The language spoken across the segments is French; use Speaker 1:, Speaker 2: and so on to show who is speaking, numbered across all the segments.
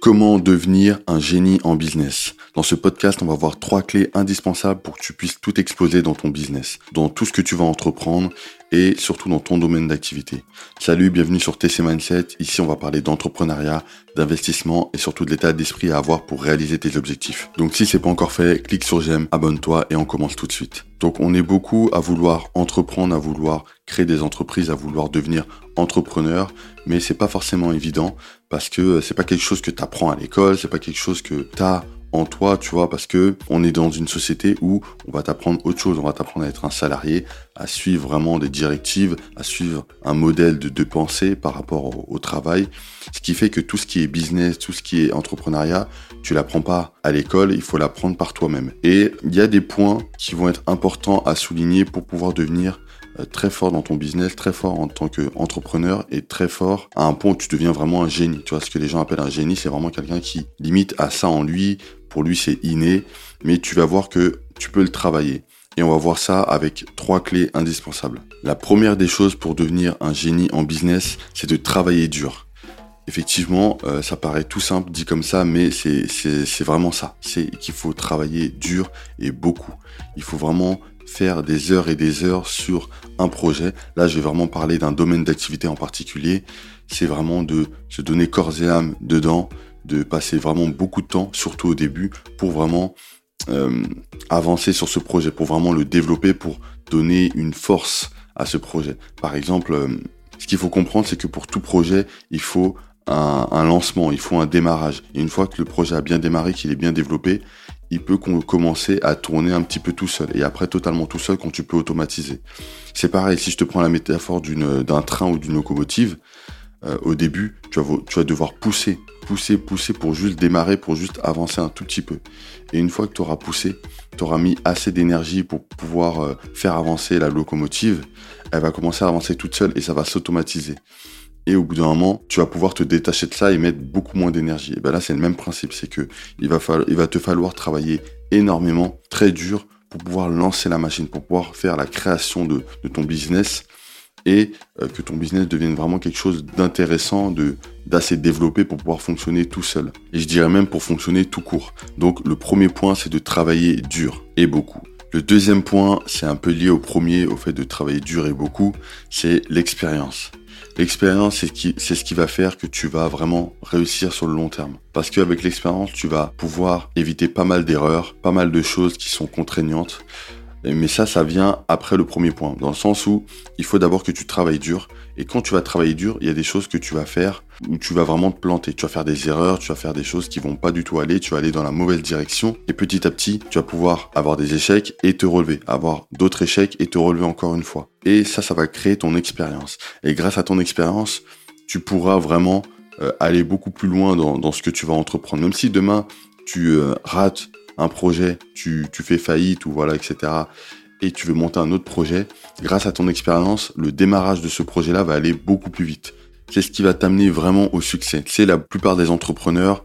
Speaker 1: Comment devenir un génie en business Dans ce podcast, on va voir trois clés indispensables pour que tu puisses tout exploser dans ton business, dans tout ce que tu vas entreprendre et surtout dans ton domaine d'activité. Salut, bienvenue sur TC Mindset. Ici, on va parler d'entrepreneuriat, d'investissement et surtout de l'état d'esprit à avoir pour réaliser tes objectifs. Donc si c'est pas encore fait, clique sur j'aime, abonne-toi et on commence tout de suite. Donc on est beaucoup à vouloir entreprendre, à vouloir créer des entreprises, à vouloir devenir entrepreneur, mais c'est pas forcément évident parce que euh, c'est pas quelque chose que tu apprends à l'école, c'est pas quelque chose que tu as en toi, tu vois, parce que on est dans une société où on va t'apprendre autre chose, on va t'apprendre à être un salarié, à suivre vraiment des directives, à suivre un modèle de, pensée par rapport au, travail, ce qui fait que tout ce qui est business, tout ce qui est entrepreneuriat, tu l'apprends pas à l'école, il faut l'apprendre par toi-même. Et il y a des points qui vont être importants à souligner pour pouvoir devenir très fort dans ton business, très fort en tant qu'entrepreneur et très fort à un point où tu deviens vraiment un génie. Tu vois, ce que les gens appellent un génie, c'est vraiment quelqu'un qui limite à ça en lui. Pour lui, c'est inné, mais tu vas voir que tu peux le travailler. Et on va voir ça avec trois clés indispensables. La première des choses pour devenir un génie en business, c'est de travailler dur. Effectivement, euh, ça paraît tout simple dit comme ça, mais c'est vraiment ça. C'est qu'il faut travailler dur et beaucoup. Il faut vraiment faire des heures et des heures sur un projet. Là, je vais vraiment parler d'un domaine d'activité en particulier. C'est vraiment de se donner corps et âme dedans, de passer vraiment beaucoup de temps, surtout au début, pour vraiment euh, avancer sur ce projet, pour vraiment le développer, pour donner une force à ce projet. Par exemple, euh, ce qu'il faut comprendre, c'est que pour tout projet, il faut un, un, lancement, il faut un démarrage. Et une fois que le projet a bien démarré, qu'il est bien développé, il peut commencer à tourner un petit peu tout seul et après totalement tout seul quand tu peux automatiser. C'est pareil, si je te prends la métaphore d'un train ou d'une locomotive, euh, au début, tu vas, devoir pousser, pousser, pousser pour juste démarrer, pour juste avancer un tout petit peu. Et une fois que tu auras poussé, tu auras mis assez d'énergie pour pouvoir euh, faire avancer la locomotive, elle va commencer à avancer toute seule et ça va s'automatiser et au bout d'un moment, tu vas pouvoir te détacher de ça et mettre beaucoup moins d'énergie. Et ben là, c'est le même principe, c'est que il va, va te falloir travailler énormément, très dur, pour pouvoir lancer la machine, pour pouvoir faire la création de, ton business et euh, que ton business devienne vraiment quelque chose d'intéressant, d'assez développé pour pouvoir fonctionner tout seul. Et je dirais même pour fonctionner tout court. Donc le premier point, c'est de travailler dur et beaucoup. Le deuxième point, c'est un peu lié au premier, au fait de travailler dur et beaucoup, c'est l'expérience. L'expérience, c'est ce qui va faire que tu vas vraiment réussir sur le long terme. Parce qu'avec l'expérience, tu vas pouvoir éviter pas mal d'erreurs, pas mal de choses qui sont contraignantes. Mais ça, ça vient après le premier point, dans le sens où il faut d'abord que tu travailles dur. Et quand tu vas travailler dur, il y a des choses que tu vas faire où tu vas vraiment te planter. Tu vas faire des erreurs, tu vas faire des choses qui vont pas du tout aller, tu vas aller dans la mauvaise direction. Et petit à petit, tu vas pouvoir avoir des échecs et te relever, avoir d'autres échecs et te relever encore une fois. Et ça, ça va créer ton expérience. Et grâce à ton expérience, tu pourras vraiment euh, aller beaucoup plus loin dans, ce que tu vas entreprendre. Même si demain, tu euh, rates un projet, tu, tu fais faillite ou voilà, etc. Et tu veux monter un autre projet, grâce à ton expérience, le démarrage de ce projet-là va aller beaucoup plus vite. C'est ce qui va t'amener vraiment au succès. C'est la plupart des entrepreneurs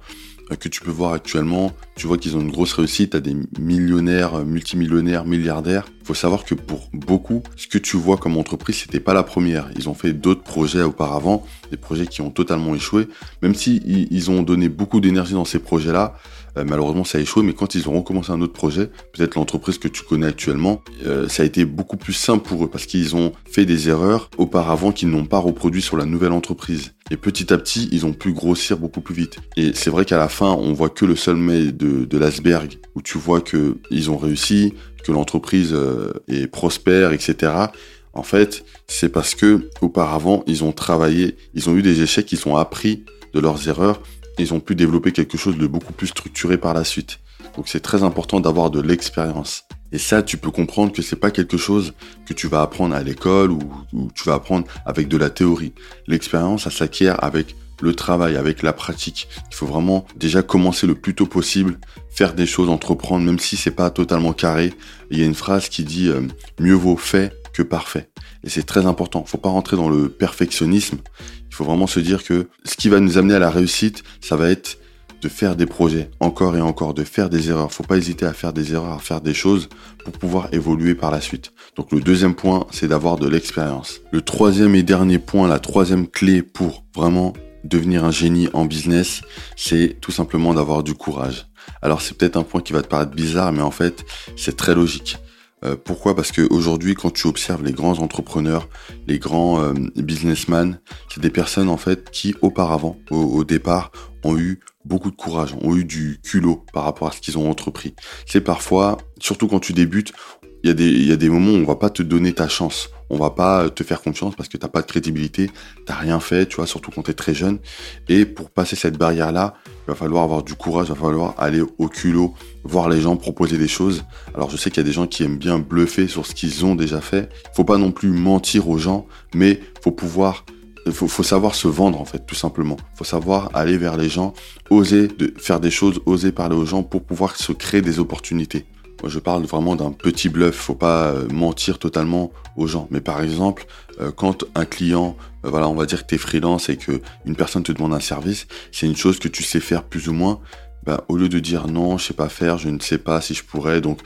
Speaker 1: euh, que tu peux voir actuellement, tu vois qu'ils ont une grosse réussite, à des millionnaires, euh, multimillionnaires, milliardaires. Faut savoir que pour beaucoup, ce que tu vois comme entreprise, c'était pas la première. Ils ont fait d'autres projets auparavant, des projets qui ont totalement échoué. Même si ils ont donné beaucoup d'énergie dans ces projets-là, euh, malheureusement, ça a échoué, mais quand ils ont recommencé un autre projet, peut-être l'entreprise que tu connais actuellement, euh, ça a été beaucoup plus simple pour eux parce qu'ils ont fait des erreurs auparavant qu'ils n'ont pas reproduit sur la nouvelle entreprise. Et petit à petit, ils ont pu grossir beaucoup plus vite. Et c'est vrai qu'à la fin, on voit que le sommet de, de l'asberg, où tu vois que ils ont réussi, l'entreprise euh, est prospère, etc. En fait, c'est parce que auparavant, ils ont travaillé, ils ont eu des échecs, ils ont appris de leurs erreurs ils ont pu développer quelque chose de beaucoup plus structuré par la suite. Donc c'est très important d'avoir de l'expérience. Et ça, tu peux comprendre que c'est pas quelque chose que tu vas apprendre à l'école ou, tu vas apprendre avec de la théorie. L'expérience, ça s'acquiert avec le travail, avec la pratique. Il faut vraiment déjà commencer le plus tôt possible, faire des choses, entreprendre, même si c'est pas totalement carré. Il y a une phrase qui dit euh, mieux vaut fait que parfait. Et c'est très important. Faut pas rentrer dans le perfectionnisme. Il faut vraiment se dire que ce qui va nous amener à la réussite, ça va être de faire des projets encore et encore, de faire des erreurs. Faut pas hésiter à faire des erreurs, à faire des choses pour pouvoir évoluer par la suite. Donc le deuxième point, c'est d'avoir de l'expérience. Le troisième et dernier point, la troisième clé pour vraiment devenir un génie en business, c'est tout simplement d'avoir du courage. Alors c'est peut-être un point qui va te paraître bizarre, mais en fait c'est très logique. Euh, pourquoi? Parce qu'aujourd'hui, quand tu observes les grands entrepreneurs, les grands euh, businessmen, c'est des personnes en fait qui auparavant, au, départ, ont eu beaucoup de courage, ont eu du culot par rapport à ce qu'ils ont entrepris. C'est parfois, surtout quand tu débutes, il y, a des, il moments où on va pas te donner ta chance on va pas te faire confiance parce que t'as pas de crédibilité, t'as rien fait, tu vois, surtout quand tu es très jeune. Et pour passer cette barrière-là, il va falloir avoir du courage, il va falloir aller au culot, voir les gens, proposer des choses. Alors je sais qu'il y a des gens qui aiment bien bluffer sur ce qu'ils ont déjà fait. Faut pas non plus mentir aux gens, mais faut pouvoir faut, savoir se vendre en fait, tout simplement. Faut savoir aller vers les gens, oser faire des choses, oser parler aux gens pour pouvoir se créer des opportunités. Moi, je parle vraiment d'un petit bluff. Faut pas euh, mentir totalement aux gens. Mais par exemple, euh, quand un client, euh, voilà, on va dire que tu es freelance et que une personne te demande un service, c'est une chose que tu sais faire plus ou moins. Bah, au lieu de dire non, je sais pas faire, je ne sais pas si je pourrais, donc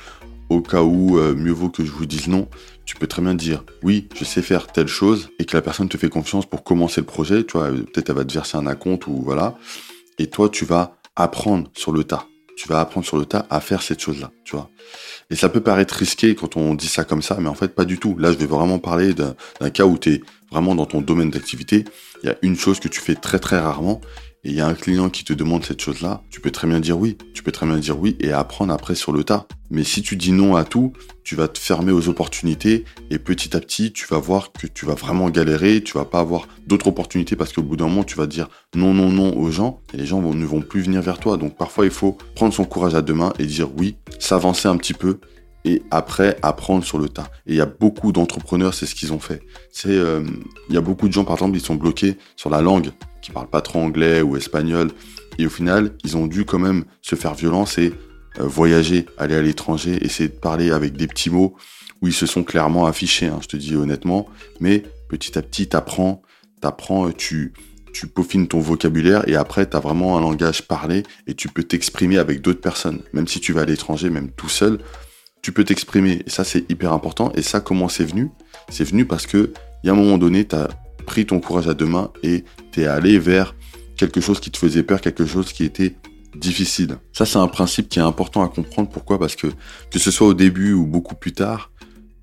Speaker 1: au cas où mieux vaut que je vous dise non, tu peux très bien dire oui, je sais faire telle chose et que la personne te fait confiance pour commencer le projet. Tu vois, peut-être elle va te verser un acompte ou voilà. Et toi, tu vas apprendre sur le tas tu vas apprendre sur le tas à faire cette chose-là, tu vois. Et ça peut paraître risqué quand on dit ça comme ça, mais en fait pas du tout. Là, je vais vraiment parler d'un cas où tu es vraiment dans ton domaine d'activité. Il y a une chose que tu fais très très rarement et il y a un client qui te demande cette chose-là, tu peux très bien dire oui. Tu peux très bien dire oui et apprendre après sur le tas. Mais si tu dis non à tout, tu vas te fermer aux opportunités et petit à petit, tu vas voir que tu vas vraiment galérer, tu vas pas avoir d'autres opportunités parce qu'au bout d'un moment, tu vas dire non, non, non aux gens et les gens ne vont plus venir vers toi. Donc parfois, il faut prendre son courage à deux mains et dire oui, s'avancer un petit peu et après apprendre sur le tas. Et il y a beaucoup d'entrepreneurs, c'est ce qu'ils ont fait. Euh, il y a beaucoup de gens, par exemple, ils sont bloqués sur la langue, qui parlent pas trop anglais ou espagnol, et au final, ils ont dû quand même se faire violence et euh, voyager, aller à l'étranger, essayer de parler avec des petits mots où ils se sont clairement affichés, hein, je te dis honnêtement. Mais petit à petit, t'apprends, t'apprends, tu tu peaufines ton vocabulaire et après tu as vraiment un langage parlé et tu peux t'exprimer avec d'autres personnes. Même si tu vas à l'étranger, même tout seul, tu peux t'exprimer. Et ça, c'est hyper important. Et ça, comment c'est venu? C'est venu parce que, il y a un moment donné, tu pris ton courage à deux mains et tu es allé vers quelque chose qui te faisait peur, quelque chose qui était difficile. Ça, c'est un principe qui est important à comprendre. Pourquoi? Parce que, que ce soit au début ou beaucoup plus tard,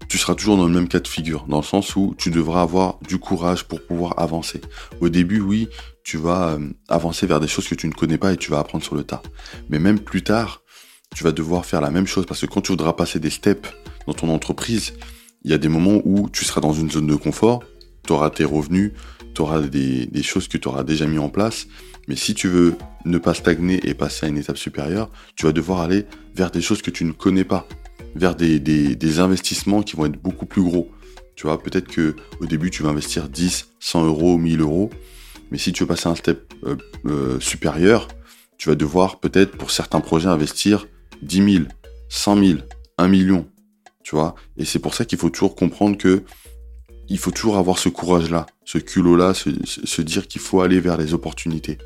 Speaker 1: tu seras toujours dans le même cas de figure, dans le sens où tu devras avoir du courage pour pouvoir avancer. Au début, oui, tu vas euh, avancer vers des choses que tu ne connais pas et tu vas apprendre sur le tas. Mais même plus tard, tu vas devoir faire la même chose parce que quand tu voudras passer des steps dans ton entreprise, il y a des moments où tu seras dans une zone de confort, tu auras tes revenus, tu auras des, choses que tu auras déjà mis en place. Mais si tu veux ne pas stagner et passer à une étape supérieure, tu vas devoir aller vers des choses que tu ne connais pas, vers des, investissements qui vont être beaucoup plus gros. Tu vois, peut-être que au début tu vas investir 10, 100 euros, 1000 euros, mais si tu veux passer un step euh, euh, supérieur, tu vas devoir peut-être pour certains projets investir 10 000, 100 000, 1 million, tu vois? Et c'est pour ça qu'il faut toujours comprendre que il faut toujours avoir ce courage-là, ce culot-là, se, dire qu'il faut aller vers les opportunités.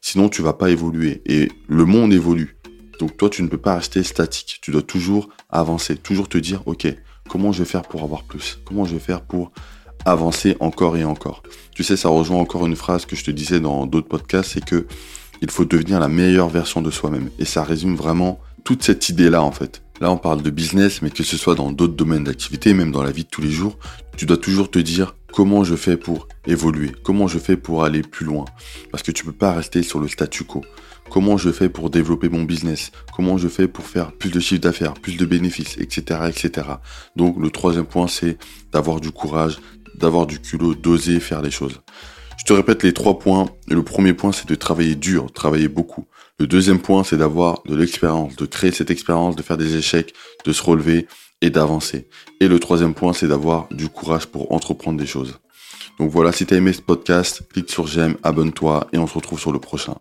Speaker 1: Sinon, tu vas pas évoluer. Et le monde évolue. Donc toi, tu ne peux pas rester statique. Tu dois toujours avancer, toujours te dire, OK, comment je vais faire pour avoir plus? Comment je vais faire pour avancer encore et encore? Tu sais, ça rejoint encore une phrase que je te disais dans d'autres podcasts, c'est que il faut devenir la meilleure version de soi-même. Et ça résume vraiment toute cette idée-là, en fait. Là, on parle de business, mais que ce soit dans d'autres domaines d'activité, même dans la vie de tous les jours, tu dois toujours te dire comment je fais pour évoluer, comment je fais pour aller plus loin. Parce que tu peux pas rester sur le statu quo. Comment je fais pour développer mon business? Comment je fais pour faire plus de chiffre d'affaires, plus de bénéfices, etc., etc. Donc, le troisième point, c'est d'avoir du courage, d'avoir du culot, d'oser faire les choses. Je te répète les trois points. Le premier point, c'est de travailler dur, travailler beaucoup. Le deuxième point, c'est d'avoir de l'expérience, de créer cette expérience, de faire des échecs, de se relever et d'avancer. Et le troisième point, c'est d'avoir du courage pour entreprendre des choses. Donc voilà, si tu as aimé ce podcast, clique sur j'aime, abonne-toi et on se retrouve sur le prochain.